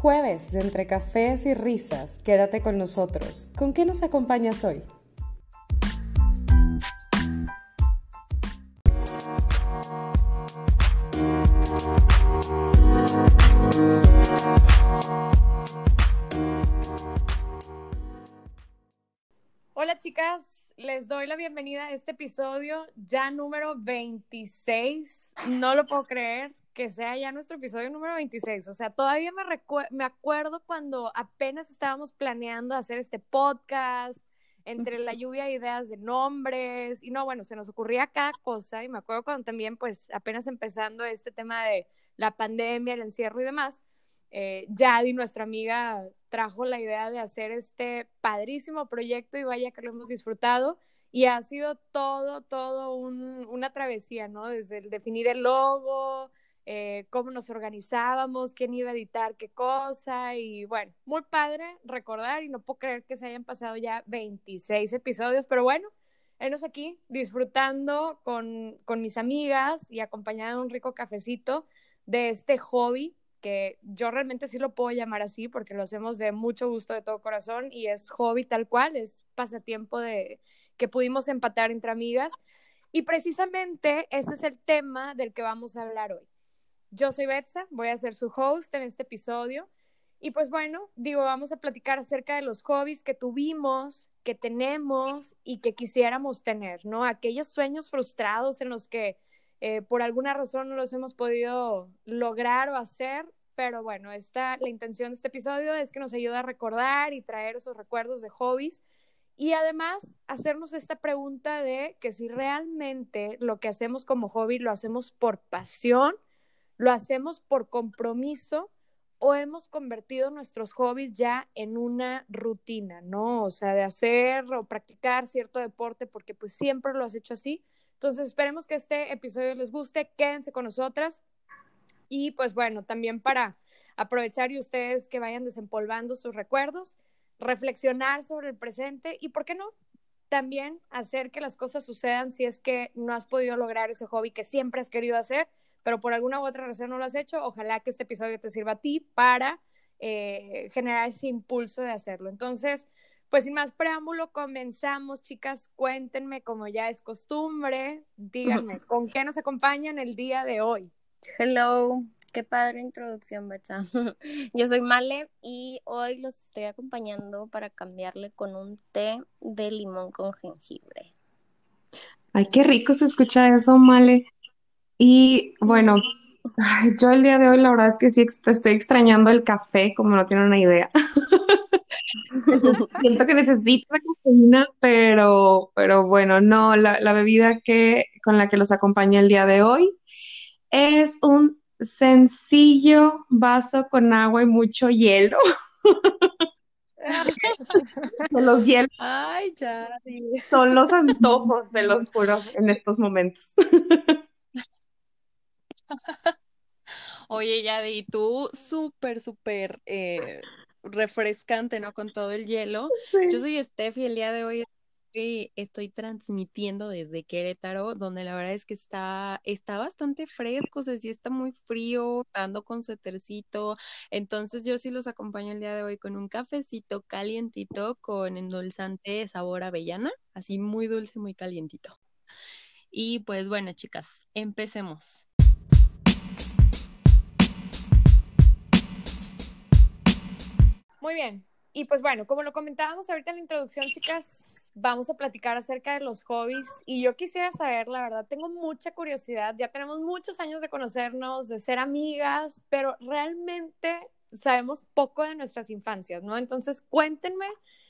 Jueves de entre cafés y risas, quédate con nosotros. ¿Con qué nos acompañas hoy? Hola chicas, les doy la bienvenida a este episodio ya número 26. No lo puedo creer que sea ya nuestro episodio número 26. O sea, todavía me, me acuerdo cuando apenas estábamos planeando hacer este podcast, entre la lluvia de ideas de nombres, y no, bueno, se nos ocurría cada cosa, y me acuerdo cuando también, pues, apenas empezando este tema de la pandemia, el encierro y demás, eh, Yadi, nuestra amiga, trajo la idea de hacer este padrísimo proyecto y vaya que lo hemos disfrutado. Y ha sido todo, todo una travesía, ¿no? Desde el definir el logo, eh, cómo nos organizábamos, quién iba a editar qué cosa y bueno, muy padre recordar y no puedo creer que se hayan pasado ya 26 episodios, pero bueno, enos aquí disfrutando con, con mis amigas y acompañada de un rico cafecito de este hobby que yo realmente sí lo puedo llamar así porque lo hacemos de mucho gusto de todo corazón y es hobby tal cual, es pasatiempo de que pudimos empatar entre amigas y precisamente ese es el tema del que vamos a hablar hoy. Yo soy Betsa, voy a ser su host en este episodio. Y pues bueno, digo, vamos a platicar acerca de los hobbies que tuvimos, que tenemos y que quisiéramos tener, ¿no? Aquellos sueños frustrados en los que eh, por alguna razón no los hemos podido lograr o hacer, pero bueno, esta, la intención de este episodio es que nos ayude a recordar y traer esos recuerdos de hobbies y además hacernos esta pregunta de que si realmente lo que hacemos como hobby lo hacemos por pasión ¿Lo hacemos por compromiso o hemos convertido nuestros hobbies ya en una rutina, ¿no? O sea, de hacer o practicar cierto deporte porque pues siempre lo has hecho así. Entonces, esperemos que este episodio les guste, quédense con nosotras y pues bueno, también para aprovechar y ustedes que vayan desempolvando sus recuerdos, reflexionar sobre el presente y, ¿por qué no? También hacer que las cosas sucedan si es que no has podido lograr ese hobby que siempre has querido hacer pero por alguna u otra razón no lo has hecho, ojalá que este episodio te sirva a ti para eh, generar ese impulso de hacerlo. Entonces, pues sin más preámbulo, comenzamos, chicas, cuéntenme como ya es costumbre, díganme, ¿con qué nos acompañan el día de hoy? Hello, qué padre introducción, Betsa. Yo soy Male y hoy los estoy acompañando para cambiarle con un té de limón con jengibre. Ay, qué rico se escucha eso, Male. Y bueno, yo el día de hoy la verdad es que sí estoy extrañando el café, como no tienen una idea. Siento que necesito esa cafeína, pero, pero bueno, no, la, la bebida que, con la que los acompaña el día de hoy es un sencillo vaso con agua y mucho hielo. los hielos. Ay, ya. Son los antojos, de los puros en estos momentos. Oye, Yadi, tú súper, súper eh, refrescante, ¿no? Con todo el hielo. Yo soy Steph y el día de hoy estoy, transmitiendo desde Querétaro, donde la verdad es que está, está bastante fresco, o sea, sí está muy frío, ando con suétercito. Entonces yo sí los acompaño el día de hoy con un cafecito calientito con endulzante sabor avellana, así muy dulce, muy calientito. Y pues bueno, chicas, empecemos. Muy bien. Y pues bueno, como lo comentábamos ahorita en la introducción, chicas, vamos a platicar acerca de los hobbies. Y yo quisiera saber, la verdad, tengo mucha curiosidad. Ya tenemos muchos años de conocernos, de ser amigas, pero realmente sabemos poco de nuestras infancias, ¿no? Entonces, cuéntenme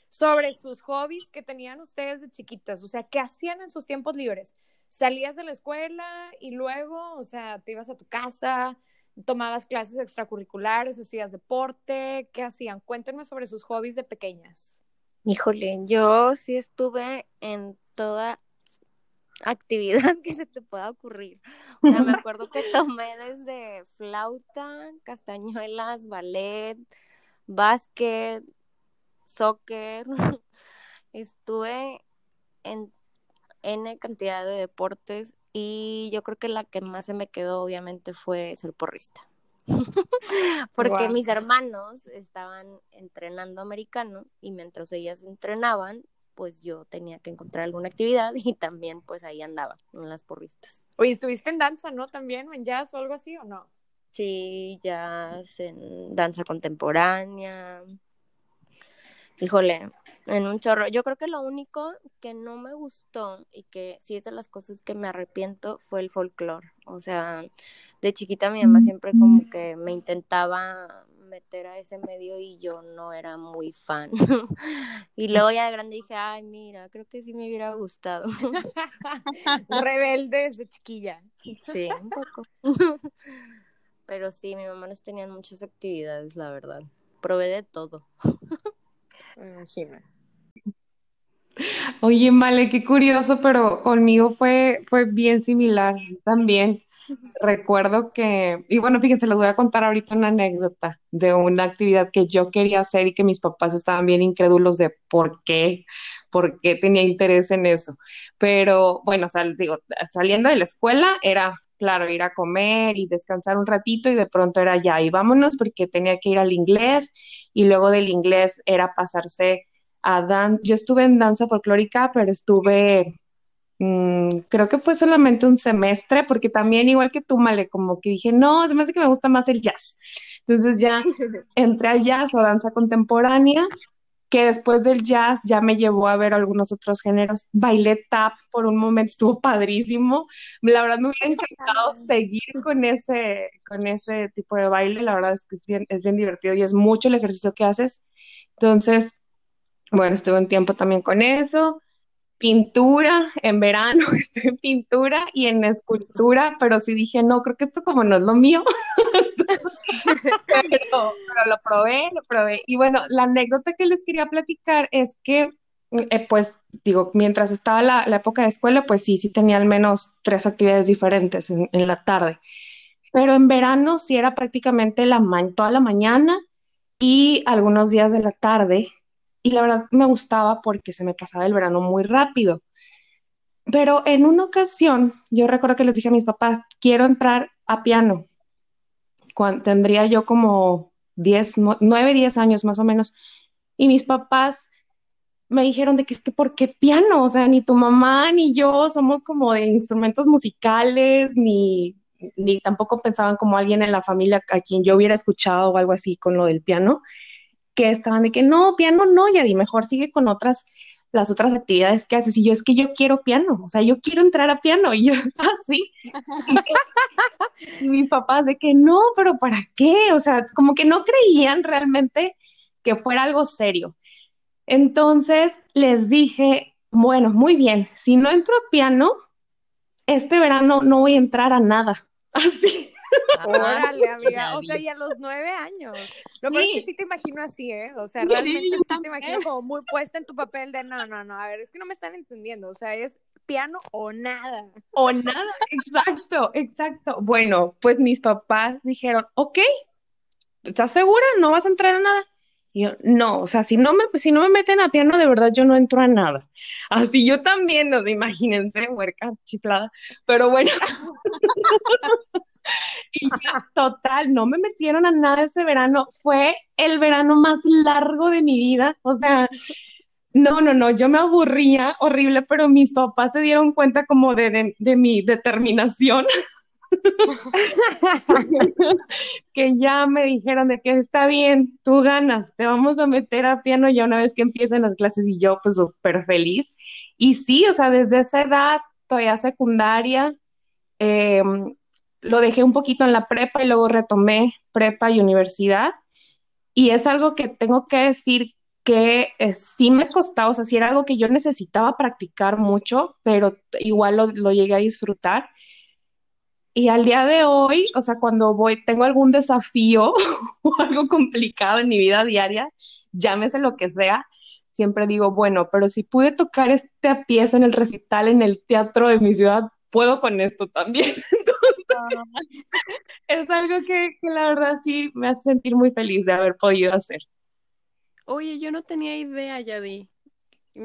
sobre sus hobbies que tenían ustedes de chiquitas, o sea, ¿qué hacían en sus tiempos libres? ¿Salías de la escuela y luego, o sea, te ibas a tu casa? Tomabas clases extracurriculares, hacías deporte, ¿qué hacían? Cuéntenme sobre sus hobbies de pequeñas. Híjole, yo sí estuve en toda actividad que se te pueda ocurrir. O sea, me acuerdo que tomé desde flauta, castañuelas, ballet, básquet, soccer. Estuve en N cantidad de deportes y yo creo que la que más se me quedó obviamente fue ser porrista. porque mis hermanos estaban entrenando americano y mientras ellas entrenaban, pues yo tenía que encontrar alguna actividad y también pues ahí andaba en las porristas. Oye, ¿estuviste en danza, no? ¿También? ¿O en jazz o algo así o no? Sí, jazz, en danza contemporánea. Híjole, en un chorro. Yo creo que lo único que no me gustó y que sí es de las cosas que me arrepiento fue el folclore. O sea, de chiquita mi mamá siempre como que me intentaba meter a ese medio y yo no era muy fan. y luego ya de grande dije, ay, mira, creo que sí me hubiera gustado. Rebelde desde chiquilla. Sí, un poco. Pero sí, mi mamá nos tenían muchas actividades, la verdad. Probé de todo. Me imagino. Oye, vale, qué curioso, pero conmigo fue, fue bien similar también. Recuerdo que, y bueno, fíjense, les voy a contar ahorita una anécdota de una actividad que yo quería hacer y que mis papás estaban bien incrédulos de por qué, por qué tenía interés en eso. Pero bueno, sal- digo, saliendo de la escuela era, claro, ir a comer y descansar un ratito y de pronto era ya, y vámonos porque tenía que ir al inglés y luego del inglés era pasarse a dan, yo estuve en danza folclórica, pero estuve Mm, creo que fue solamente un semestre, porque también, igual que tú, Male, como que dije, no, se me hace que me gusta más el jazz. Entonces ya entré a jazz o danza contemporánea, que después del jazz ya me llevó a ver algunos otros géneros. Bailé tap por un momento, estuvo padrísimo. La verdad me hubiera encantado seguir con ese, con ese tipo de baile. La verdad es que es bien, es bien divertido y es mucho el ejercicio que haces. Entonces, bueno, estuve un tiempo también con eso pintura en verano, estoy en pintura y en escultura, pero sí dije, no, creo que esto como no es lo mío, pero, lo probé, lo probé. Y bueno, la anécdota que les quería platicar es que, eh, pues, digo, mientras estaba la, la época de escuela, pues sí, sí tenía al menos tres actividades diferentes en, en la tarde, pero en verano sí era prácticamente la ma- toda la mañana y algunos días de la tarde. Y la verdad me gustaba porque se me pasaba el verano muy rápido. Pero en una ocasión, yo recuerdo que les dije a mis papás, quiero entrar a piano. Cuando tendría yo como 10, 9, 10 años más o menos. Y mis papás me dijeron de que es que, ¿por qué piano? O sea, ni tu mamá ni yo somos como de instrumentos musicales, ni, ni tampoco pensaban como alguien en la familia a quien yo hubiera escuchado o algo así con lo del piano que estaban de que no, piano no, Yadi, mejor sigue con otras, las otras actividades que haces. Y yo es que yo quiero piano, o sea, yo quiero entrar a piano. Y yo, así. y mis papás de que no, pero ¿para qué? O sea, como que no creían realmente que fuera algo serio. Entonces les dije, bueno, muy bien, si no entro a piano, este verano no voy a entrar a nada. Así. Órale, amiga. O sea, y a los nueve años. Lo peor es que Sí. sí te imagino así, ¿eh? O sea, Sí, realmente sí te imagino como muy puesta en tu papel de no, no, no. A ver, es que no me están entendiendo. O sea, es piano o nada. O nada, exacto, exacto. Bueno, pues mis papás dijeron, ok, ¿estás segura? ¿No vas a entrar a nada? Y yo, no, o sea, si no me, si no me meten a piano, de verdad yo no entro a nada. Así yo también, no, imagínense, huerca chiflada. Pero bueno, y ya, total, no me metieron a nada ese verano. Fue el verano más largo de mi vida. O sea, no, no, no, yo me aburría horrible, pero mis papás se dieron cuenta como de, de, mi determinación. que ya me dijeron de que está bien, tú ganas, te vamos a meter a piano ya una vez que empiecen las clases y yo pues súper feliz. Y sí, o sea, desde esa edad, todavía secundaria, eh, lo dejé un poquito en la prepa y luego retomé prepa y universidad. Y es algo que tengo que decir que eh, sí me costaba, o sea, sí era algo que yo necesitaba practicar mucho, pero igual lo, lo llegué a disfrutar. Y al día de hoy, o sea, cuando voy, tengo algún desafío o algo complicado en mi vida diaria, llámese lo que sea, siempre digo, bueno, pero si pude tocar esta pieza en el recital en el teatro de mi ciudad, puedo con esto también. Es algo que, que la verdad sí me hace sentir muy feliz de haber podido hacer. Oye, yo no tenía idea, Yadi.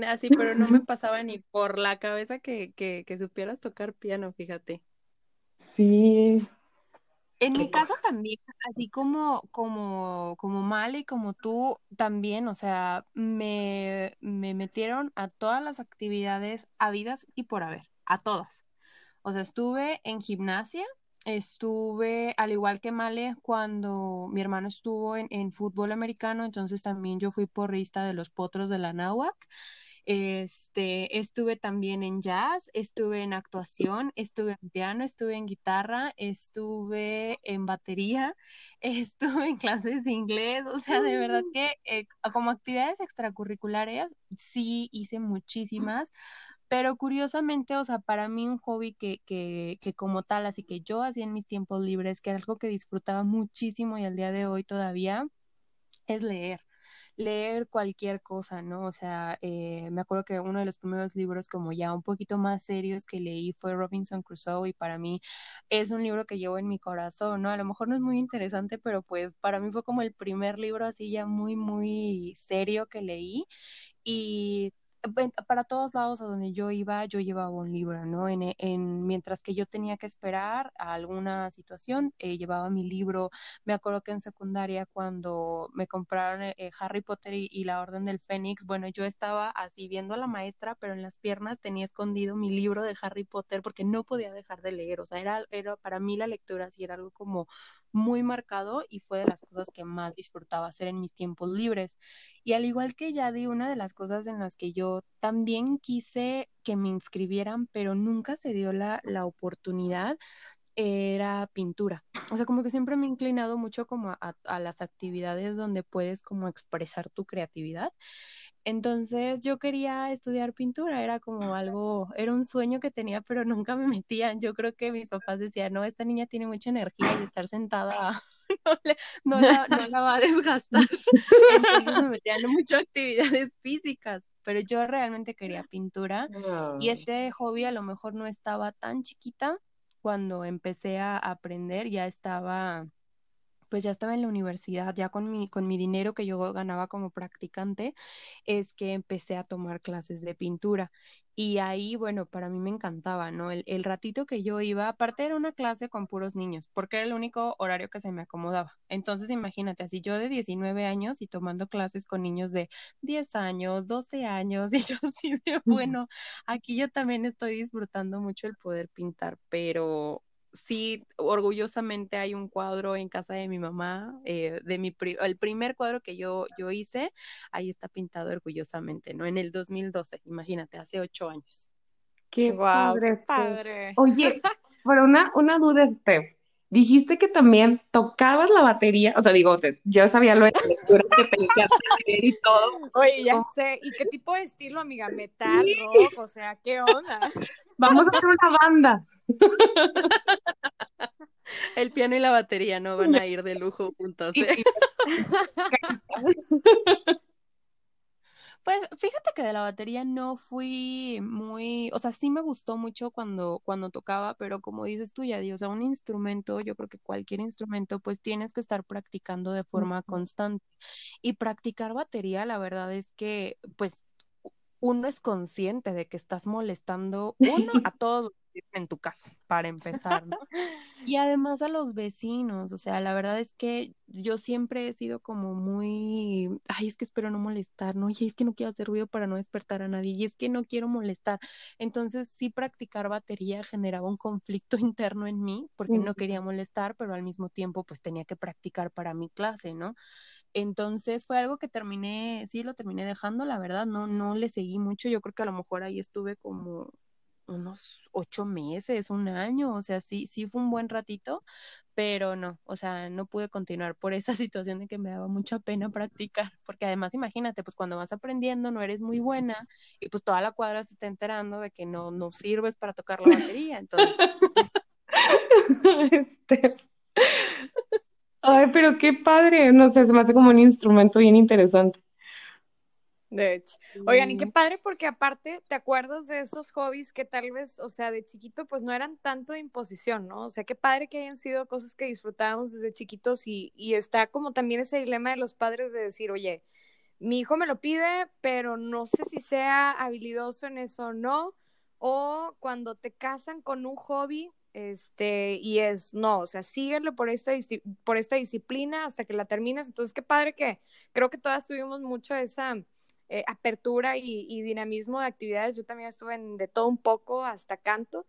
Así, pero no me pasaba ni por la cabeza que, que, que supieras tocar piano, fíjate. Sí. En mi caso también, así como, como, como Male y como tú también, o sea, me, me metieron a todas las actividades habidas y por haber, a todas. O sea, estuve en gimnasia, estuve, al igual que Male, cuando mi hermano estuvo en, en fútbol americano, entonces también yo fui porrista de los potros de la náhuac. Este, estuve también en jazz, estuve en actuación, estuve en piano, estuve en guitarra, estuve en batería, estuve en clases de inglés, o sea, de verdad mm. que eh, como actividades extracurriculares sí hice muchísimas. Pero curiosamente, o sea, para mí un hobby que, que, que como tal, así que yo hacía en mis tiempos libres, que era algo que disfrutaba muchísimo y al día de hoy todavía, es leer leer cualquier cosa, ¿no? O sea, eh, me acuerdo que uno de los primeros libros como ya un poquito más serios que leí fue Robinson Crusoe y para mí es un libro que llevo en mi corazón, ¿no? A lo mejor no es muy interesante, pero pues para mí fue como el primer libro así ya muy, muy serio que leí y para todos lados a donde yo iba, yo llevaba un libro, ¿no? En, en mientras que yo tenía que esperar a alguna situación, eh, llevaba mi libro. Me acuerdo que en secundaria cuando me compraron eh, eh, Harry Potter y, la Orden del Fénix, bueno, yo estaba así viendo a la maestra, pero en las piernas tenía escondido mi libro de Harry Potter porque no podía dejar de leer, o sea, era, era para mí la lectura sí era algo como muy marcado y fue de las cosas que más disfrutaba hacer en mis tiempos libres. Y al igual que Yadi, una de las cosas en las que yo también quise que me inscribieran, pero nunca se dio la, la oportunidad, era pintura. O sea, como que siempre me he inclinado mucho como a, a, las actividades donde puedes como expresar tu creatividad. Entonces yo quería estudiar pintura, era como algo, era un sueño que tenía, pero nunca me metían. Yo creo que mis papás decían, no, esta niña tiene mucha energía y estar sentada no, la, no la, va a desgastar. Entonces me metían en muchas actividades físicas, pero yo realmente quería pintura y este hobby a lo mejor no estaba tan chiquita cuando empecé a aprender, ya estaba pues ya estaba en la universidad, ya con mi, con mi dinero que yo ganaba como practicante, es que empecé a tomar clases de pintura. Y ahí, bueno, para mí me encantaba, ¿no? El, el ratito que yo iba, aparte era una clase con puros niños, porque era el único horario que se me acomodaba. Entonces, imagínate, así yo de 19 años y tomando clases con niños de 10 años, 12 años, y yo así de, bueno, aquí yo también estoy disfrutando mucho el poder pintar, pero sí, orgullosamente hay un cuadro en casa de mi mamá, eh, de mi el primer cuadro que yo, yo hice, ahí está pintado orgullosamente, ¿no? En el 2012, imagínate, hace ocho años. Qué padre. Oye, pero una, una duda, Steph. Dijiste que también tocabas la batería, o sea, digo, yo sabía lo de lectura que tenías que hacer y todo. Oye, ya sé, ¿y qué tipo de estilo, amiga? Metal, rock, o sea, ¿qué onda? Vamos a hacer una banda. El piano y la batería no van a ir de lujo juntos. ¿eh? Pues fíjate que de la batería no fui muy, o sea, sí me gustó mucho cuando, cuando tocaba, pero como dices tú, ya, o sea, un instrumento, yo creo que cualquier instrumento, pues tienes que estar practicando de forma constante. Y practicar batería, la verdad es que, pues, uno es consciente de que estás molestando, uno, a todos en tu casa, para empezar, ¿no? Y además a los vecinos, o sea, la verdad es que yo siempre he sido como muy, ay, es que espero no molestar, ¿no? Y es que no quiero hacer ruido para no despertar a nadie, y es que no quiero molestar. Entonces, sí practicar batería generaba un conflicto interno en mí, porque no quería molestar, pero al mismo tiempo, pues tenía que practicar para mi clase, ¿no? Entonces fue algo que terminé, sí lo terminé dejando, la verdad, no, no le seguí mucho, yo creo que a lo mejor ahí estuve como unos ocho meses, un año, o sea, sí, sí fue un buen ratito, pero no, o sea, no pude continuar por esa situación de que me daba mucha pena practicar, porque además imagínate, pues cuando vas aprendiendo no eres muy buena y pues toda la cuadra se está enterando de que no, no sirves para tocar la batería, entonces. este... Ay, pero qué padre, no sé, se me hace como un instrumento bien interesante. De hecho. Oigan, y qué padre porque aparte te acuerdas de esos hobbies que tal vez, o sea, de chiquito pues no eran tanto de imposición, ¿no? O sea, qué padre que hayan sido cosas que disfrutábamos desde chiquitos y, y está como también ese dilema de los padres de decir, oye, mi hijo me lo pide, pero no sé si sea habilidoso en eso o no, o cuando te casan con un hobby, este, y es, no, o sea, síguelo por esta, por esta disciplina hasta que la terminas. Entonces, qué padre que creo que todas tuvimos mucho esa eh, apertura y, y, dinamismo de actividades. Yo también estuve en de todo un poco hasta canto.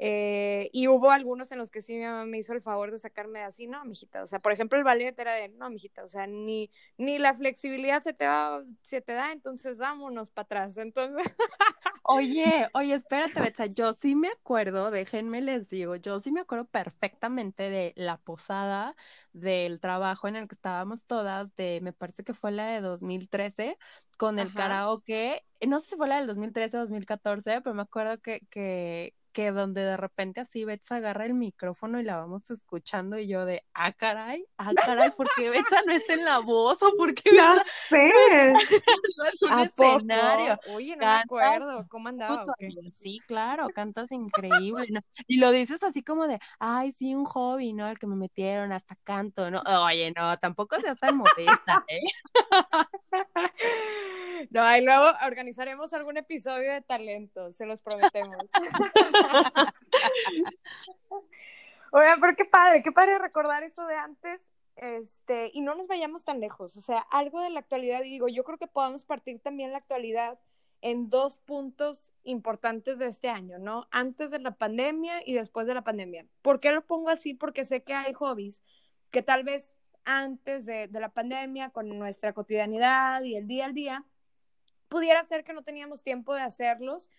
Eh, y hubo algunos en los que sí mi mamá me hizo el favor de sacarme de así, no, mijita. O sea, por ejemplo, el ballet era de, no, mijita, o sea, ni, ni la flexibilidad se te, va, se te da, entonces vámonos para atrás. Entonces. Oye, oye, espérate, Betsa, yo sí me acuerdo, déjenme les digo, yo sí me acuerdo perfectamente de la posada del trabajo en el que estábamos todas, de, me parece que fue la de 2013, con el karaoke. No sé si fue la del 2013 o 2014, pero me acuerdo que, que, que donde de repente así Betsa agarra el micrófono y la vamos escuchando y yo de, ah, caray, ah, caray, ¿por qué Betsa no está en la voz o por qué Betsa sé. no es un escenario? Oye, no me acuerdo, ¿cómo andaba? Sí, claro, cantas increíble, ¿no? Y lo dices así como de, ay, sí, un hobby, ¿no? El que me metieron, hasta canto, ¿no? Oye, no, tampoco seas tan modesta, ¿eh? No, y luego organizaremos algún episodio de talento, se los prometemos. Oigan, pero qué padre, qué padre recordar eso de antes, este, y no nos vayamos tan lejos, o sea, algo de la actualidad, y digo, yo creo que podemos partir también la actualidad en dos puntos importantes de este año, ¿no? Antes de la pandemia y después de la pandemia. ¿Por qué lo pongo así? Porque sé que hay hobbies que tal vez antes de la pandemia, con nuestra cotidianidad y el día al día, pudiera ser que no teníamos tiempo de hacerlos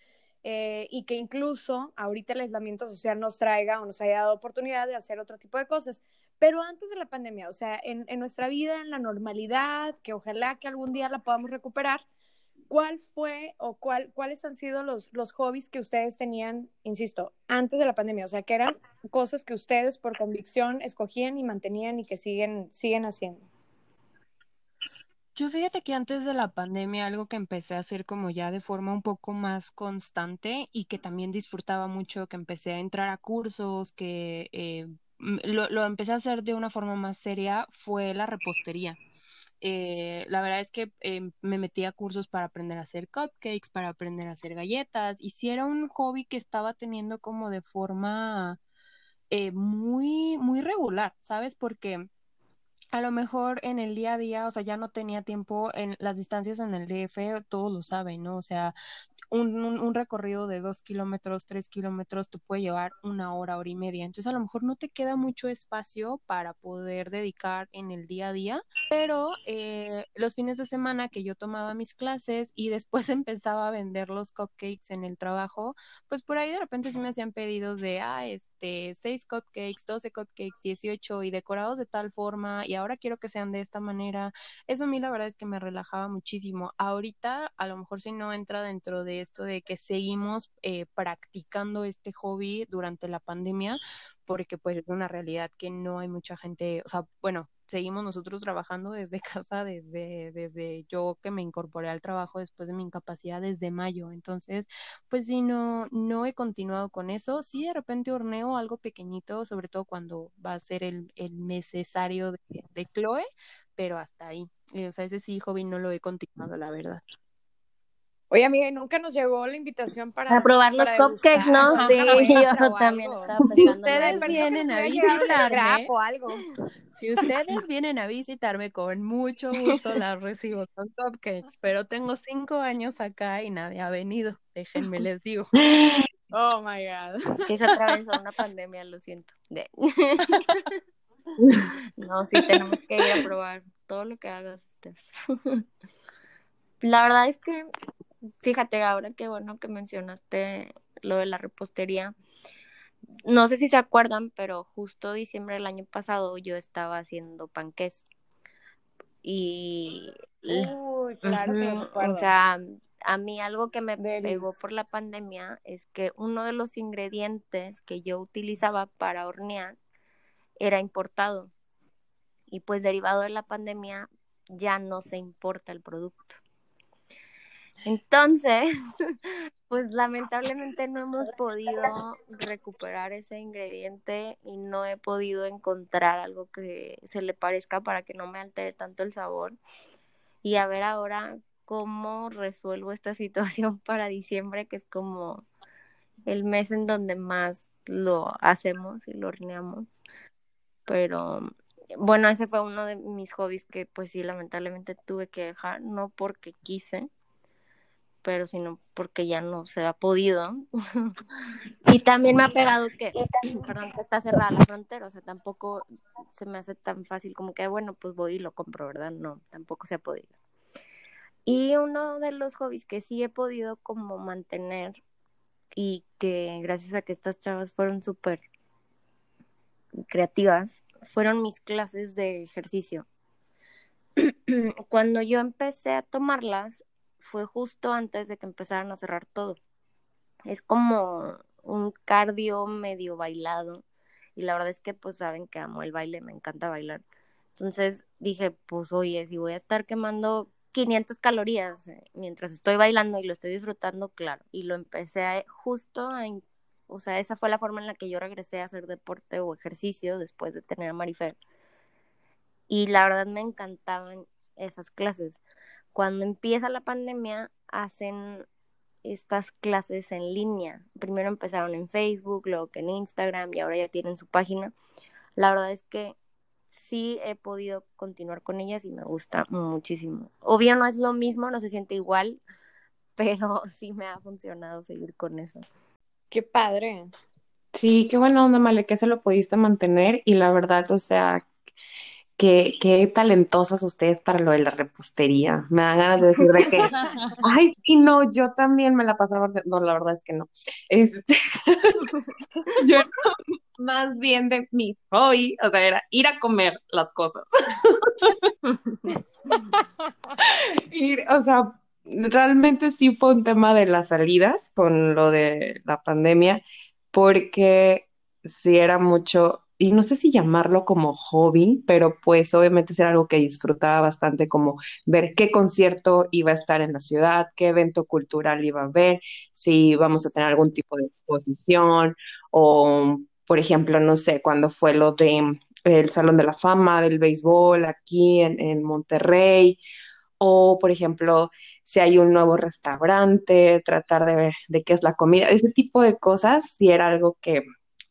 eh, y que incluso ahorita el aislamiento social nos traiga o nos haya dado oportunidad de hacer otro tipo de cosas. Pero antes de la pandemia, o sea, en, en nuestra vida, en la normalidad, que ojalá que algún día la podamos recuperar, ¿cuál fue o cuál, cuáles han sido los, los hobbies que ustedes tenían, insisto, antes de la pandemia? O sea, que eran cosas que ustedes por convicción escogían y mantenían y que siguen, siguen haciendo. Yo fíjate que antes de la pandemia algo que empecé a hacer como ya de forma un poco más constante y que también disfrutaba mucho, que empecé a entrar a cursos, que eh, lo, empecé a hacer de una forma más seria, fue la repostería. Eh, la verdad es que eh, me metí a cursos para aprender a hacer cupcakes, para aprender a hacer galletas, y si era un hobby que estaba teniendo como de forma muy, muy regular, ¿sabes? Porque a lo mejor en el día a día, o sea, ya no tenía tiempo en las distancias en el DF, todos lo saben, ¿no? O sea, un, recorrido de dos kilómetros, tres kilómetros, te puede llevar una hora, hora y media. Entonces, a lo mejor no te queda mucho espacio para poder dedicar en el día a día, pero eh, los fines de semana que yo tomaba mis clases y después empezaba a vender los cupcakes en el trabajo, pues por ahí de repente sí me hacían pedidos de, ah, este, seis cupcakes, doce cupcakes, dieciocho y decorados de tal forma y ahora quiero que sean de esta manera. Eso a mí la verdad es que me relajaba muchísimo. Ahorita, a lo mejor si no entra dentro de esto de que seguimos eh, practicando este hobby durante la pandemia, porque pues es una realidad que no hay mucha gente, o sea, bueno, seguimos nosotros trabajando desde casa, desde, desde yo que me incorporé al trabajo después de mi incapacidad desde mayo, entonces, pues sí, no, no he continuado con eso, sí de repente horneo algo pequeñito, sobre todo cuando va a ser el, el necesario de, de Chloe, pero hasta ahí, eh, o sea, ese sí, hobby no lo he continuado, la verdad. Oye, amiga, nunca nos llegó la invitación para, probar los cupcakes, ¿no? Sí, yo también Si ustedes vienen a visitarme, si ustedes vienen a visitarme, con mucho gusto las recibo con cupcakes, pero tengo cinco años acá y nadie ha venido, déjenme les digo. Oh, my God. Es otra vez una pandemia, lo siento. No, sí, tenemos que ir a probar todo lo que hagas, La verdad es que Fíjate, ahora qué bueno que mencionaste lo de la repostería. No sé si se acuerdan, pero justo diciembre del año pasado yo estaba haciendo panqués. Y. Uy, claro que O sea, a mí algo que me pegó por la pandemia es que uno de los ingredientes que yo utilizaba para hornear era importado. Y pues derivado de la pandemia ya no se importa el producto. Entonces, pues lamentablemente no hemos podido recuperar ese ingrediente y no he podido encontrar algo que se le parezca para que no me altere tanto el sabor. Y a ver ahora cómo resuelvo esta situación para diciembre, que es como el mes en donde más lo hacemos y lo horneamos. Pero bueno, ese fue uno de mis hobbies que pues sí, lamentablemente tuve que dejar, no porque quise, pero sino porque ya no se ha podido. y también me ha pegado que, perdón, que está cerrada la frontera, o sea, tampoco se me hace tan fácil como que, bueno, pues voy y lo compro, ¿verdad? No, tampoco se ha podido. Y uno de los hobbies que sí he podido como mantener y que gracias a que estas chavas fueron súper creativas, fueron mis clases de ejercicio. Cuando yo empecé a tomarlas, fue justo antes de que empezaran a cerrar todo. Es como un cardio medio bailado y la verdad es que pues saben que amo el baile, me encanta bailar. Entonces dije, pues oye, si voy a estar quemando 500 calorías eh, mientras estoy bailando y lo estoy disfrutando, claro. Y lo empecé justo a, o sea, esa fue la forma en la que yo regresé a hacer deporte o ejercicio después de tener a Marifer. Y la verdad me encantaban esas clases. Cuando empieza la pandemia, hacen estas clases en línea. Primero empezaron en Facebook, luego que en Instagram y ahora ya tienen su página. La verdad es que sí he podido continuar con ellas y me gusta muchísimo. Obvio no es lo mismo, no se siente igual, pero sí me ha funcionado seguir con eso. Qué padre. Sí, qué buena onda, Male, que se lo pudiste mantener y la verdad, o sea, qué, qué talentosas ustedes para lo de la repostería. Me dan ganas de decir de que, ay, sí, no, yo también me la pasaba, no, la verdad es que no. Este, yo más bien de mi hobby, o sea, era ir a comer las cosas. ir, o sea, realmente sí fue un tema de las salidas con lo de la pandemia, porque sí era mucho y no sé si llamarlo como hobby, pero pues obviamente era algo que disfrutaba bastante, como ver qué concierto iba a estar en la ciudad, qué evento cultural iba a haber, si íbamos a tener algún tipo de exposición o, por ejemplo, no sé, cuando fue lo de el Salón de la Fama del béisbol aquí en, en Monterrey, o por ejemplo, si hay un nuevo restaurante, tratar de ver de qué es la comida, ese tipo de cosas, si era algo que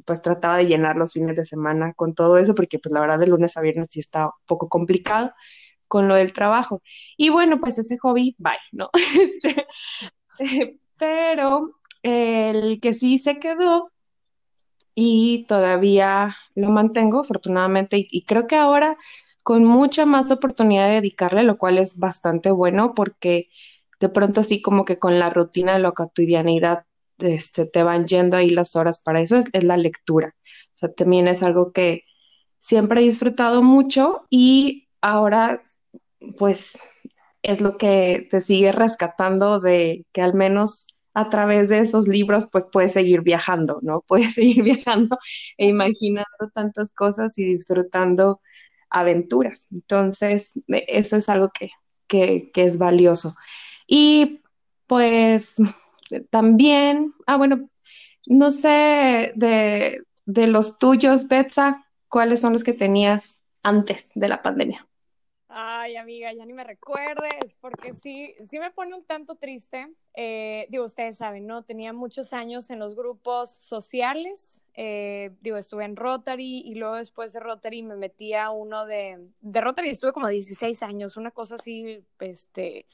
pues trataba de llenar los fines de semana con todo eso, porque pues la verdad de lunes a viernes sí está un poco complicado con lo del trabajo. Y bueno, pues ese hobby, bye, ¿no? Este, pero el que sí se quedó y todavía lo mantengo, afortunadamente, y, creo que ahora con mucha más oportunidad de dedicarle, lo cual es bastante bueno porque de pronto así como que con la rutina la cotidianidad este, te van yendo ahí las horas para eso, es, la lectura. O sea, también es algo que siempre he disfrutado mucho y ahora pues es lo que te sigue rescatando de que al menos a través de esos libros pues puedes seguir viajando, ¿no? Puedes seguir viajando e imaginando tantas cosas y disfrutando aventuras. Entonces, e, eso es algo que, que, que es valioso. Y pues también, ah, bueno, no sé de, de los tuyos, Betsa, ¿cuáles son los que tenías antes de la pandemia? Ay, amiga, ya ni me recuerdes, porque sí, sí me pone un tanto triste. Eh, digo, ustedes saben, ¿no? Tenía muchos años en los grupos sociales. Eh, digo, estuve en Rotary y luego después de Rotary me metí a uno de... De Rotary estuve como 16 años, una cosa así, este,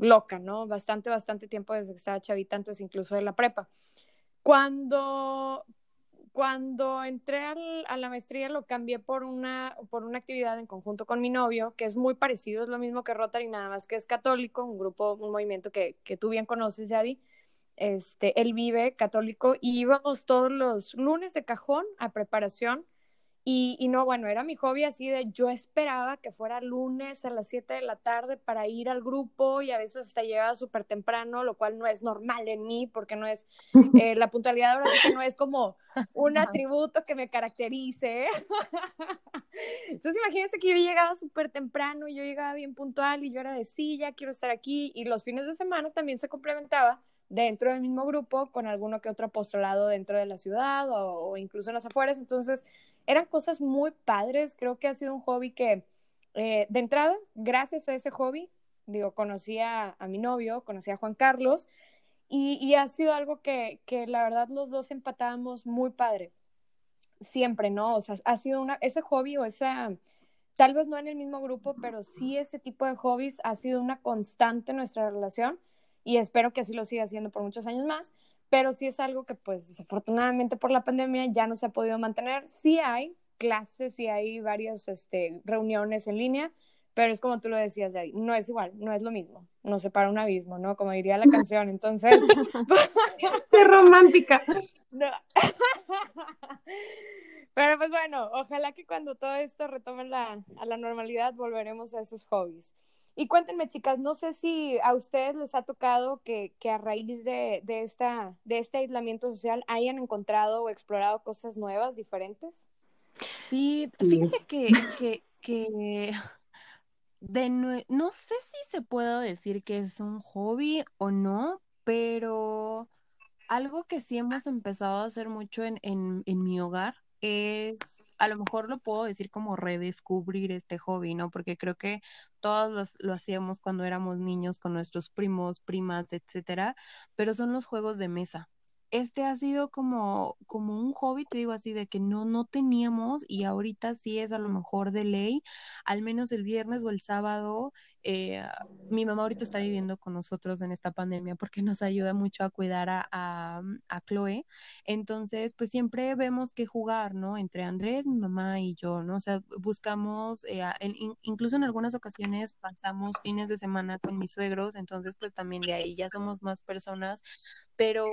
loca, ¿no? Bastante, bastante tiempo desde que estaba chavita, antes incluso de la prepa. Cuando, cuando entré a la maestría lo cambié por una, por una actividad en conjunto con mi novio, que es muy parecido, es lo mismo que Rotary, nada más que es católico, un grupo, un movimiento que, que tú bien conoces, Yadi. Este, él vive católico y íbamos todos los lunes de cajón a preparación y, no, bueno, era mi hobby así de yo esperaba que fuera lunes a las 7 de la tarde para ir al grupo y a veces hasta llegaba súper temprano, lo cual no es normal en mí porque no es, eh, la puntualidad ahora sí que no es como un atributo que me caracterice. Entonces imagínense que yo llegaba súper temprano y yo llegaba bien puntual y yo era de sí, ya quiero estar aquí y los fines de semana también se complementaba dentro del mismo grupo con alguno que otro apostolado dentro de la ciudad o, incluso en las afueras. Entonces, eran cosas muy padres, creo que ha sido un hobby que, eh, de entrada, gracias a ese hobby, digo, conocí a, mi novio, conocí a Juan Carlos, y, ha sido algo que, que la verdad los dos empatábamos muy padre. Siempre, ¿no? O sea, ha sido una, ese hobby o esa, tal vez no en el mismo grupo, pero sí ese tipo de hobbies ha sido una constante en nuestra relación y espero que así lo siga haciendo por muchos años más, pero sí es algo que pues desafortunadamente por la pandemia ya no se ha podido mantener. Sí hay clases, sí hay varias este, reuniones en línea, pero es como tú lo decías, Yadi, no es igual, no es lo mismo, no se para un abismo, ¿no? Como diría la canción, entonces... ¡Qué romántica! Pero pues bueno, ojalá que cuando todo esto retome la, a la normalidad volveremos a esos hobbies. Y cuéntenme, chicas, no sé si a ustedes les ha tocado que, que a raíz de, de, esta, de este aislamiento social hayan encontrado o explorado cosas nuevas, diferentes. Sí, fíjate que, que, que de no, sé si se puede decir que es un hobby o no, pero algo que sí hemos empezado a hacer mucho en, en, en mi hogar es, a lo mejor lo puedo decir como redescubrir este hobby, ¿no? Porque creo que todos lo hacíamos cuando éramos niños con nuestros primos, primas, etcétera, pero son los juegos de mesa este ha sido como, como un hobby, te digo así, de que no, no teníamos y ahorita sí es a lo mejor de ley, al menos el viernes o el sábado. Eh, mi mamá ahorita está viviendo con nosotros en esta pandemia porque nos ayuda mucho a cuidar a, a, Chloe. Entonces, pues siempre vemos que jugar, ¿no? Entre Andrés, mi mamá y yo, ¿no? O sea, buscamos, eh, incluso en algunas ocasiones pasamos fines de semana con mis suegros, entonces pues también de ahí ya somos más personas, pero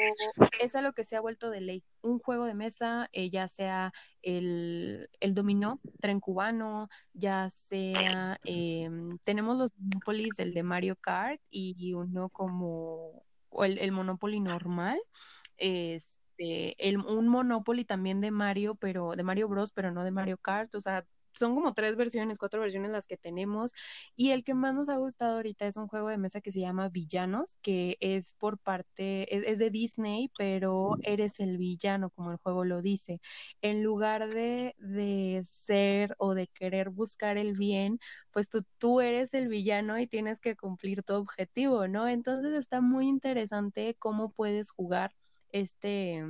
es a lo que se ha vuelto de ley. Un juego de mesa, eh, ya sea el, el, dominó, tren cubano, ya sea, em, tenemos los Monopolies, el de Mario Kart y uno como el, el Monopoly normal. Este, el, un Monopoly también de Mario, pero de Mario Bros, pero no de Mario Kart, o sea, son como tres versiones, cuatro versiones las que tenemos. Y el que más nos ha gustado ahorita es un juego de mesa que se llama Villanos, que es por parte, es, de Disney, pero eres el villano, como el juego lo dice. En lugar de, de ser o de querer buscar el bien, pues tú, tú eres el villano y tienes que cumplir tu objetivo, ¿no? Entonces está muy interesante cómo puedes jugar este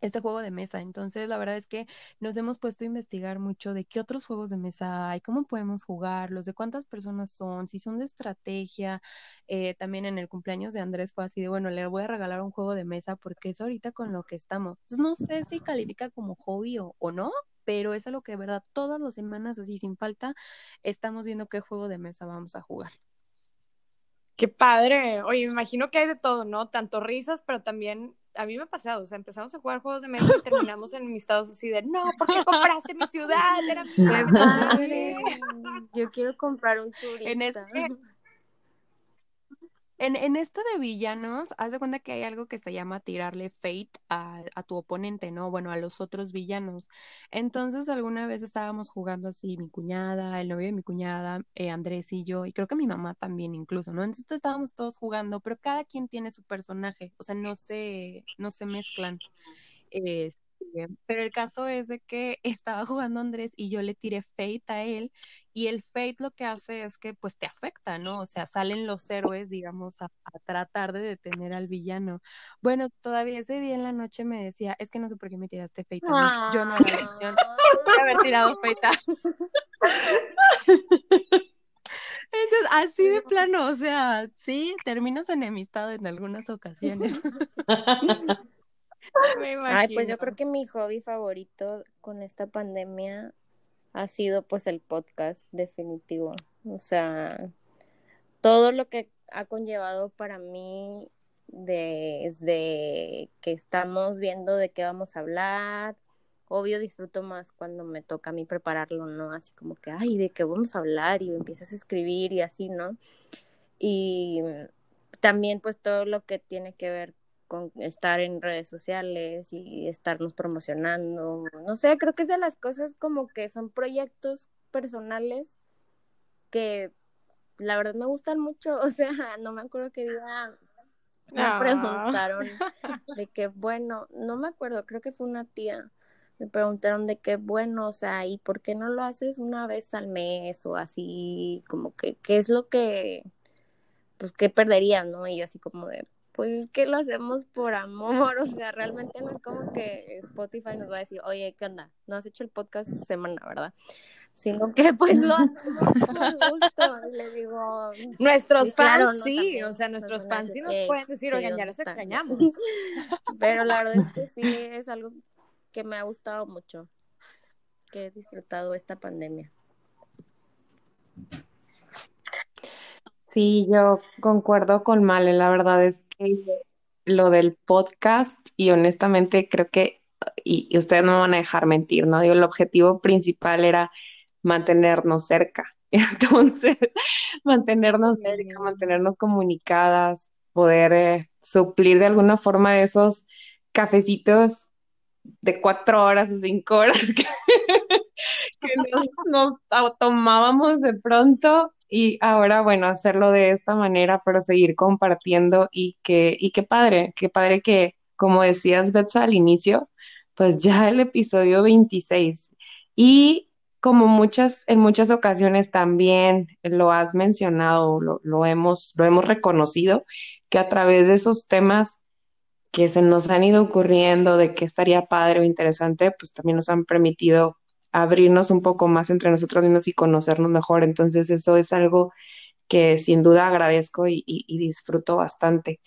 este juego de mesa. Entonces, la verdad es que nos hemos puesto a investigar mucho de qué otros juegos de mesa hay, cómo podemos jugarlos, de cuántas personas son, si son de estrategia. Eh, también en el cumpleaños de Andrés fue así de, bueno, le voy a regalar un juego de mesa porque es ahorita con lo que estamos. Entonces, no sé si califica como hobby o, o no, pero es algo que de verdad todas las semanas, así sin falta, estamos viendo qué juego de mesa vamos a jugar. Qué padre. Oye, me imagino que hay de todo, ¿no? Tanto risas, pero también a mí me ha pasado, o sea, empezamos a jugar juegos de mesa y terminamos enemistados así de, no, ¿por qué compraste mi ciudad? Era mi padre. Yo quiero comprar un turista. En este, en, en esto de villanos, haz de cuenta que hay algo que se llama tirarle fate a, a, tu oponente, ¿no? Bueno, a los otros villanos. Entonces, alguna vez estábamos jugando así, mi cuñada, el novio de mi cuñada, eh, Andrés y yo, y creo que mi mamá también incluso, ¿no? Entonces estábamos todos jugando, pero cada quien tiene su personaje, o sea, no se, no se mezclan. Este, pero el caso es de que estaba jugando Andrés y yo le tiré Fate a él y el Fate lo que hace es que pues te afecta, ¿no? O sea, salen los héroes, digamos, a, tratar de detener al villano. Bueno, todavía ese día en la noche me decía, es que no sé por qué me tiraste Fate a mí. Yo no era la opción de haber tirado Fate a... Entonces, así de plano, o sea, sí, terminas enemistado en algunas ocasiones. Ay, pues yo creo que mi hobby favorito con esta pandemia ha sido pues el podcast definitivo. O sea, todo lo que ha conllevado para mí desde que estamos viendo de qué vamos a hablar. Obvio disfruto más cuando me toca a mí prepararlo, ¿no? Así como que, ay, de qué vamos a hablar y empiezas a escribir y así, ¿no? Y también pues todo lo que tiene que ver con estar en redes sociales y estarnos promocionando. No sé, creo que es de las cosas como que son proyectos personales que la verdad me gustan mucho. O sea, no me acuerdo que día me ah. preguntaron de qué bueno, no me acuerdo, creo que fue una tía. Me preguntaron de qué bueno, o sea, ¿y por qué no lo haces una vez al mes o así? Como que, ¿qué es lo que, pues, qué perdería, no? Y yo así como de, Pues es que lo hacemos por amor, o sea, realmente no es como que Spotify nos va a decir, oye, ¿qué onda? No has hecho el podcast esta semana, ¿verdad? Sino que pues lo hacemos por gusto, le digo. Nuestros fans sí, o sea, nuestros fans sí nos pueden decir, oigan, ya les extrañamos. Pero la verdad es que sí, es algo que me ha gustado mucho, que he disfrutado esta pandemia. Sí, yo concuerdo con Male, la verdad es que lo del podcast y honestamente creo que, y, ustedes no me van a dejar mentir, ¿no? Digo, el objetivo principal era mantenernos cerca, entonces mantenernos cerca, mantenernos comunicadas, poder eh, suplir de alguna forma esos cafecitos de cuatro horas o cinco horas que, nos, nos tomábamos de pronto y ahora, bueno, hacerlo de esta manera, pero seguir compartiendo y que, y qué padre, qué padre que, como decías, Betsa, al inicio, pues ya el episodio 26. Y como muchas, en muchas ocasiones también lo has mencionado, lo, lo, hemos, lo hemos reconocido, que a través de esos temas que se nos han ido ocurriendo de que estaría padre o interesante, pues también nos han permitido abrirnos un poco más entre nosotros mismos y conocernos mejor. Entonces eso es algo que sin duda agradezco y, disfruto bastante.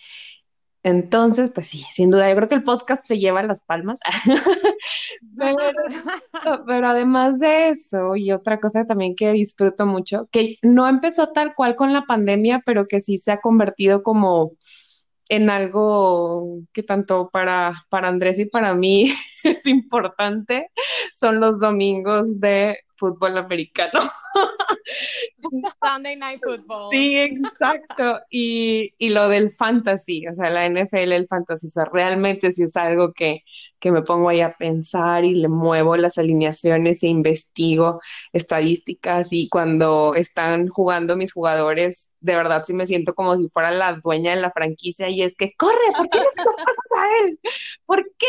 Entonces, pues sí, sin duda, yo creo que el podcast se lleva las palmas. pero, además de eso, y otra cosa también que disfruto mucho, que no empezó tal cual con la pandemia, pero que sí se ha convertido como en algo que tanto para, para Andrés y para mí es importante, son los domingos de fútbol americano. Sunday Night Football. Sí, exacto. Y, y, lo del fantasy, o sea, la NFL, el fantasy, o sea, realmente sí es algo que, que me pongo ahí a pensar y le muevo las alineaciones e investigo estadísticas y cuando están jugando mis jugadores, de verdad sí me siento como si fuera la dueña de la franquicia y es que, corre, ¿por qué no pasas a él? ¿Por qué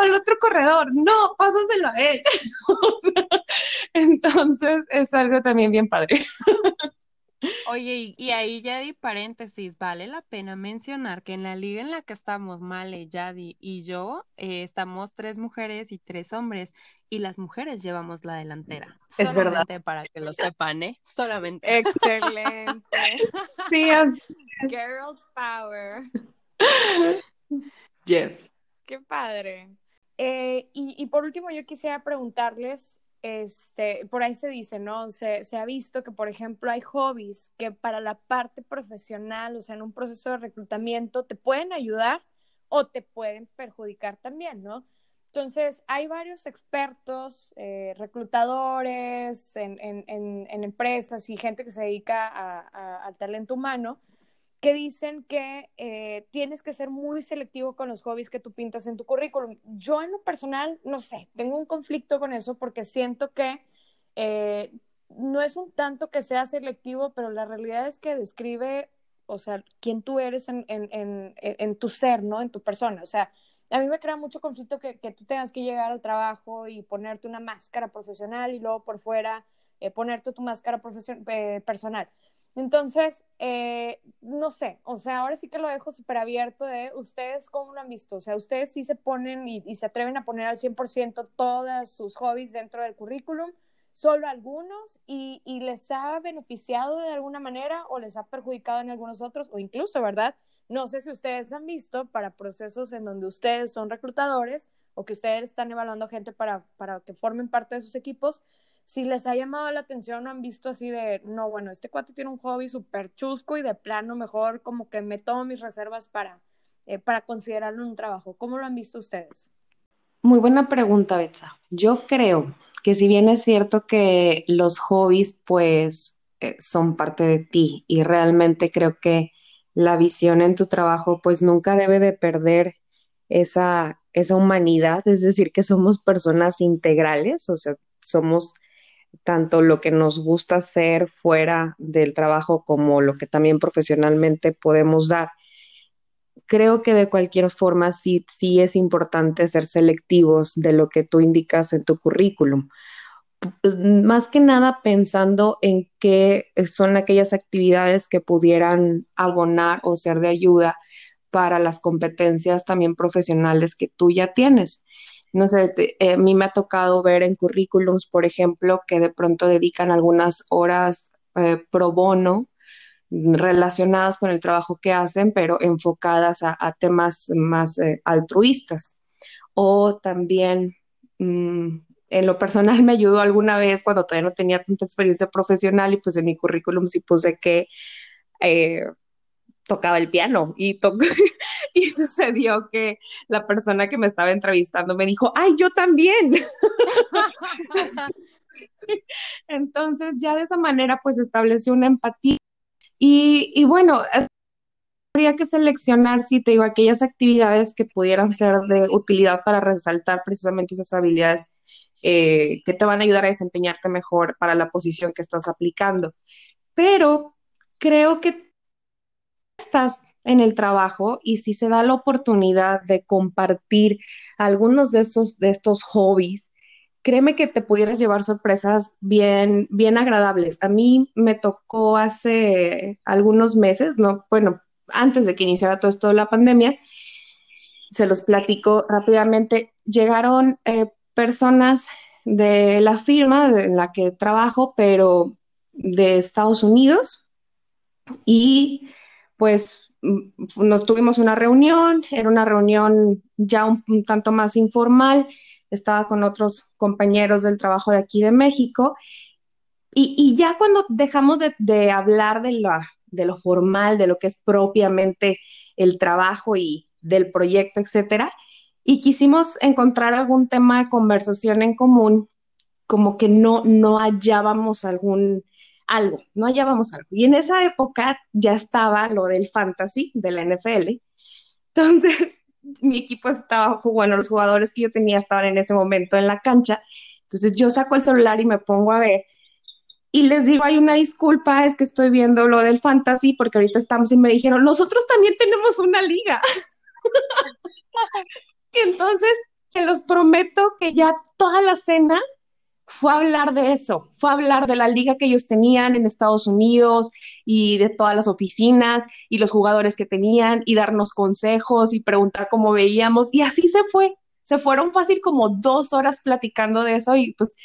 al otro corredor? No, pásaselo a él. entonces es algo también bien padre. Oye, y, ahí ya di paréntesis, vale la pena mencionar que en la liga en la que estamos, Male, Yadi y yo, eh, estamos tres mujeres y tres hombres, y las mujeres llevamos la delantera. Es Solamente para que lo sepan, ¿eh? Solamente. Excelente. sí, Girls Power. Yes. Qué padre. Eh, y, y por último, yo quisiera preguntarles este, por ahí se dice, ¿no? Se, se, ha visto que, por ejemplo, hay hobbies que para la parte profesional, o sea, en un proceso de reclutamiento, te pueden ayudar o te pueden perjudicar también, ¿no? Entonces, hay varios expertos, eh, reclutadores en, empresas y gente que se dedica al talento humano que dicen que eh, tienes que ser muy selectivo con los hobbies que tú pintas en tu currículum. Yo en lo personal, no sé, tengo un conflicto con eso porque siento que eh, no es un tanto que sea selectivo, pero la realidad es que describe, o sea, quién tú eres en, en, en, tu ser, ¿no? En tu persona. O sea, a mí me crea mucho conflicto que, que, tú tengas que llegar al trabajo y ponerte una máscara profesional y luego por fuera eh, ponerte tu máscara personal. Entonces, eh, no sé, o sea, ahora sí que lo dejo súper abierto de ustedes cómo lo han visto, o sea, ustedes sí se ponen y, se atreven a poner al 100% todos sus hobbies dentro del currículum, solo algunos, y, y, les ha beneficiado de alguna manera o les ha perjudicado en algunos otros, o incluso, ¿verdad? No sé si ustedes han visto para procesos en donde ustedes son reclutadores o que ustedes están evaluando gente para, para que formen parte de sus equipos, si les ha llamado la atención o han visto así de, no, bueno, este cuate tiene un hobby súper chusco y de plano mejor como que me tomo mis reservas para, eh, para considerarlo un trabajo. ¿Cómo lo han visto ustedes? Muy buena pregunta, Betsa. Yo creo que si bien es cierto que los hobbies pues eh, son parte de ti y realmente creo que la visión en tu trabajo pues nunca debe de perder esa, esa humanidad, es decir, que somos personas integrales, o sea, somos tanto lo que nos gusta hacer fuera del trabajo como lo que también profesionalmente podemos dar. Creo que de cualquier forma sí, sí es importante ser selectivos de lo que tú indicas en tu currículum. Pues, más que nada pensando en qué son aquellas actividades que pudieran abonar o ser de ayuda para las competencias también profesionales que tú ya tienes. No sé, eh, a mí me ha tocado ver en currículums, por ejemplo, que de pronto dedican algunas horas eh, pro bono relacionadas con el trabajo que hacen, pero enfocadas a, temas más eh, altruistas. O también, mm, en lo personal, me ayudó alguna vez cuando todavía no tenía tanta experiencia profesional y pues en mi currículum sí puse que tocaba el piano y, y sucedió que la persona que me estaba entrevistando me dijo, ay, yo también. Entonces ya de esa manera pues estableció una empatía y, bueno, eh, habría que seleccionar, si te digo, aquellas actividades que pudieran ser de utilidad para resaltar precisamente esas habilidades eh, que te van a ayudar a desempeñarte mejor para la posición que estás aplicando. Pero creo que estás en el trabajo y si se da la oportunidad de compartir algunos de, esos, de estos hobbies, créeme que te pudieras llevar sorpresas bien, bien agradables. A mí me tocó hace algunos meses, no, bueno, antes de que iniciara todo esto de la pandemia, se los platico rápidamente. Llegaron eh, personas de la firma en la que trabajo, pero de Estados Unidos, y pues mm, nos tuvimos una reunión, era una reunión ya un tanto más informal estaba con otros compañeros del trabajo de aquí de México, y, ya cuando dejamos de, hablar de, de lo formal, de lo que es propiamente el trabajo y del proyecto, etcétera, y quisimos encontrar algún tema de conversación en común, como que no, no hallábamos algún, algo, no hallábamos algo. Y en esa época ya estaba lo del fantasy de la NFL. Entonces, mi equipo estaba, bueno, los jugadores que yo tenía estaban en ese momento en la cancha. Entonces yo saco el celular y me pongo a ver. Y les digo, hay una disculpa, es que estoy viendo lo del fantasy porque ahorita estamos y me dijeron, nosotros también tenemos una liga. Entonces, se los prometo que ya toda la cena fue hablar de eso, fue hablar de la liga que ellos tenían en Estados Unidos y de todas las oficinas y los jugadores que tenían y darnos consejos y preguntar cómo veíamos y así se fue. Se fueron fácil como dos horas platicando de eso y pues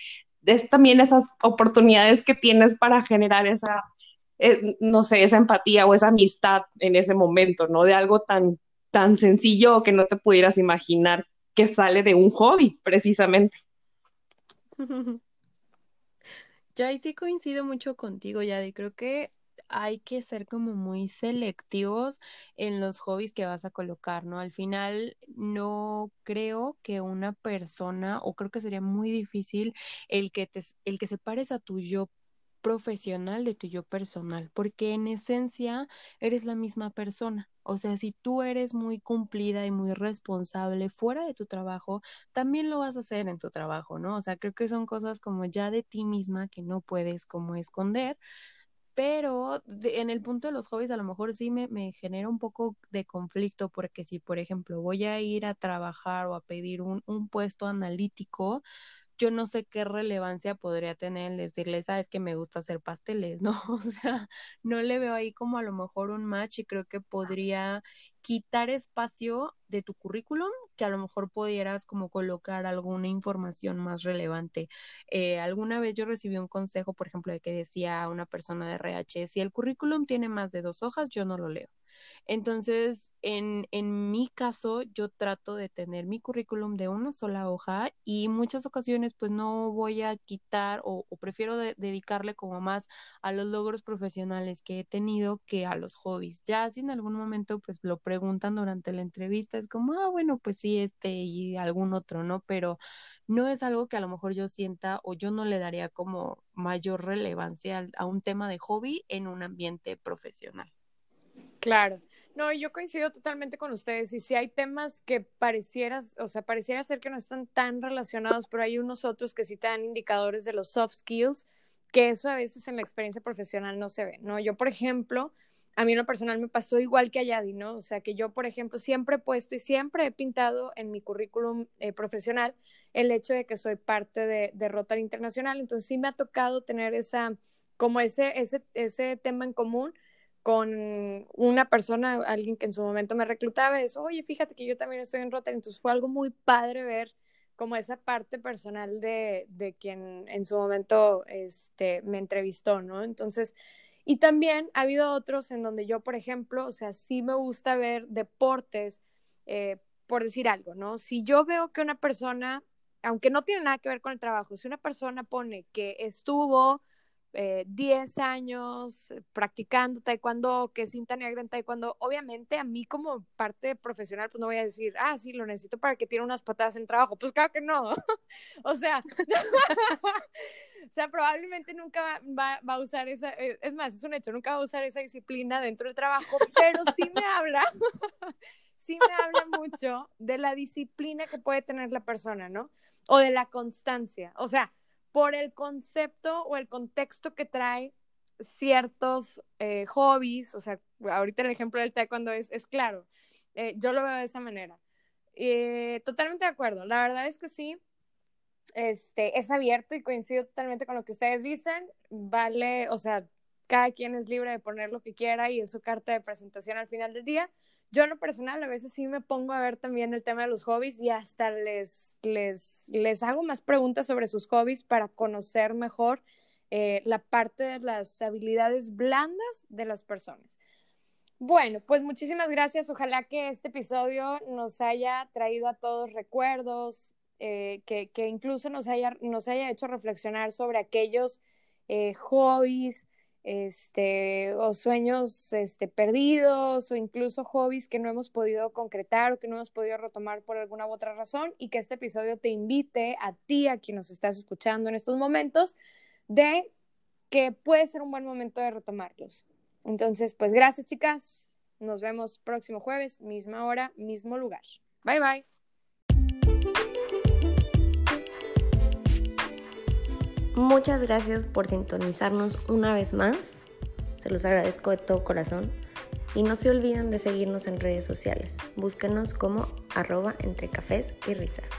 es también esas oportunidades que tienes para generar esa, eh, no sé, esa empatía o esa amistad en ese momento, ¿no? De algo tan, tan sencillo que no te pudieras imaginar que sale de un hobby, precisamente. Ya ahí sí coincido mucho contigo, Yadi. Creo que hay que ser como muy selectivos en los hobbies que vas a colocar, ¿no? Al final no creo que una persona, o creo que sería muy difícil el que te, el que separes a tu yo profesional de tu yo personal, porque en esencia eres la misma persona. O sea, si tú eres muy cumplida y muy responsable fuera de tu trabajo, también lo vas a hacer en tu trabajo, ¿no? O sea, creo que son cosas como ya de ti misma que no puedes como esconder. Pero en el punto de los hobbies a lo mejor sí me, me genera un poco de conflicto porque si, por ejemplo, voy a ir a trabajar o a pedir un, un puesto analítico, yo no sé qué relevancia podría tener el decirle, sabes que me gusta hacer pasteles, ¿no? O sea, no le veo ahí como a lo mejor un match y creo que podría quitar espacio de tu currículum que a lo mejor pudieras como colocar alguna información más relevante. Eh, alguna vez yo recibí un consejo, por ejemplo, de que decía una persona de RH, si el currículum tiene más de dos hojas, yo no lo leo. Entonces, en, en mi caso, yo trato de tener mi currículum de una sola hoja y muchas ocasiones pues no voy a quitar o, prefiero dedicarle como más a los logros profesionales que he tenido que a los hobbies. Ya si en algún momento pues lo preguntan durante la entrevista, es como, ah, bueno, pues sí, este y algún otro, ¿no? Pero no es algo que a lo mejor yo sienta o yo no le daría como mayor relevancia a un tema de hobby en un ambiente profesional. Claro. No, yo coincido totalmente con ustedes. Y si hay temas que parecieras, o sea, pareciera ser que no están tan relacionados, pero hay unos otros que sí te dan indicadores de los soft skills, que eso a veces en la experiencia profesional no se ve, ¿no? Yo, por ejemplo, a mí en lo personal me pasó igual que a Yadi, ¿no? O sea, que yo, por ejemplo, siempre he puesto y siempre he pintado en mi currículum eh, profesional el hecho de que soy parte de, de Rotary Internacional. Entonces sí me ha tocado tener esa, como ese, ese, ese tema en común con una persona, alguien que en su momento me reclutaba, es, oye, fíjate que yo también estoy en Rotary, entonces fue algo muy padre ver como esa parte personal de, de quien en su momento este, me entrevistó, ¿no? Entonces, y también ha habido otros en donde yo, por ejemplo, o sea, sí me gusta ver deportes, eh, por decir algo, ¿no? Si yo veo que una persona, aunque no tiene nada que ver con el trabajo, si una persona pone que estuvo 10 eh, años practicando taekwondo, que es cinta negra en taekwondo, obviamente a mí como parte profesional, pues no voy a decir, ah, sí, lo necesito para que tiene unas patadas en trabajo. Pues claro que no. o sea, o sea, probablemente nunca va, va, a usar esa, eh, es más, es un hecho, nunca va a usar esa disciplina dentro del trabajo, pero sí me habla, sí me habla mucho de la disciplina que puede tener la persona, ¿no? O de la constancia. O sea, por el concepto o el contexto que trae ciertos eh, hobbies, o sea, ahorita el ejemplo del taekwondo es, es claro, eh, yo lo veo de esa manera. Eh, totalmente de acuerdo, la verdad es que sí, este, es abierto y coincido totalmente con lo que ustedes dicen, vale, o sea, cada quien es libre de poner lo que quiera y es su carta de presentación al final del día, yo en lo personal a veces sí me pongo a ver también el tema de los hobbies y hasta les, les, les hago más preguntas sobre sus hobbies para conocer mejor eh, la parte de las habilidades blandas de las personas. Bueno, pues muchísimas gracias. Ojalá que este episodio nos haya traído a todos recuerdos, eh, que, que, incluso nos haya, nos haya hecho reflexionar sobre aquellos eh, hobbies, este, o sueños este, perdidos o incluso hobbies que no hemos podido concretar o que no hemos podido retomar por alguna u otra razón y que este episodio te invite a ti, a quien nos estás escuchando en estos momentos, de que puede ser un buen momento de retomarlos. Entonces, pues gracias chicas, nos vemos próximo jueves, misma hora, mismo lugar. Bye bye. Muchas gracias por sintonizarnos una vez más. Se los agradezco de todo corazón. Y no se olviden de seguirnos en redes sociales. Búsquenos como arroba entre cafés y risas.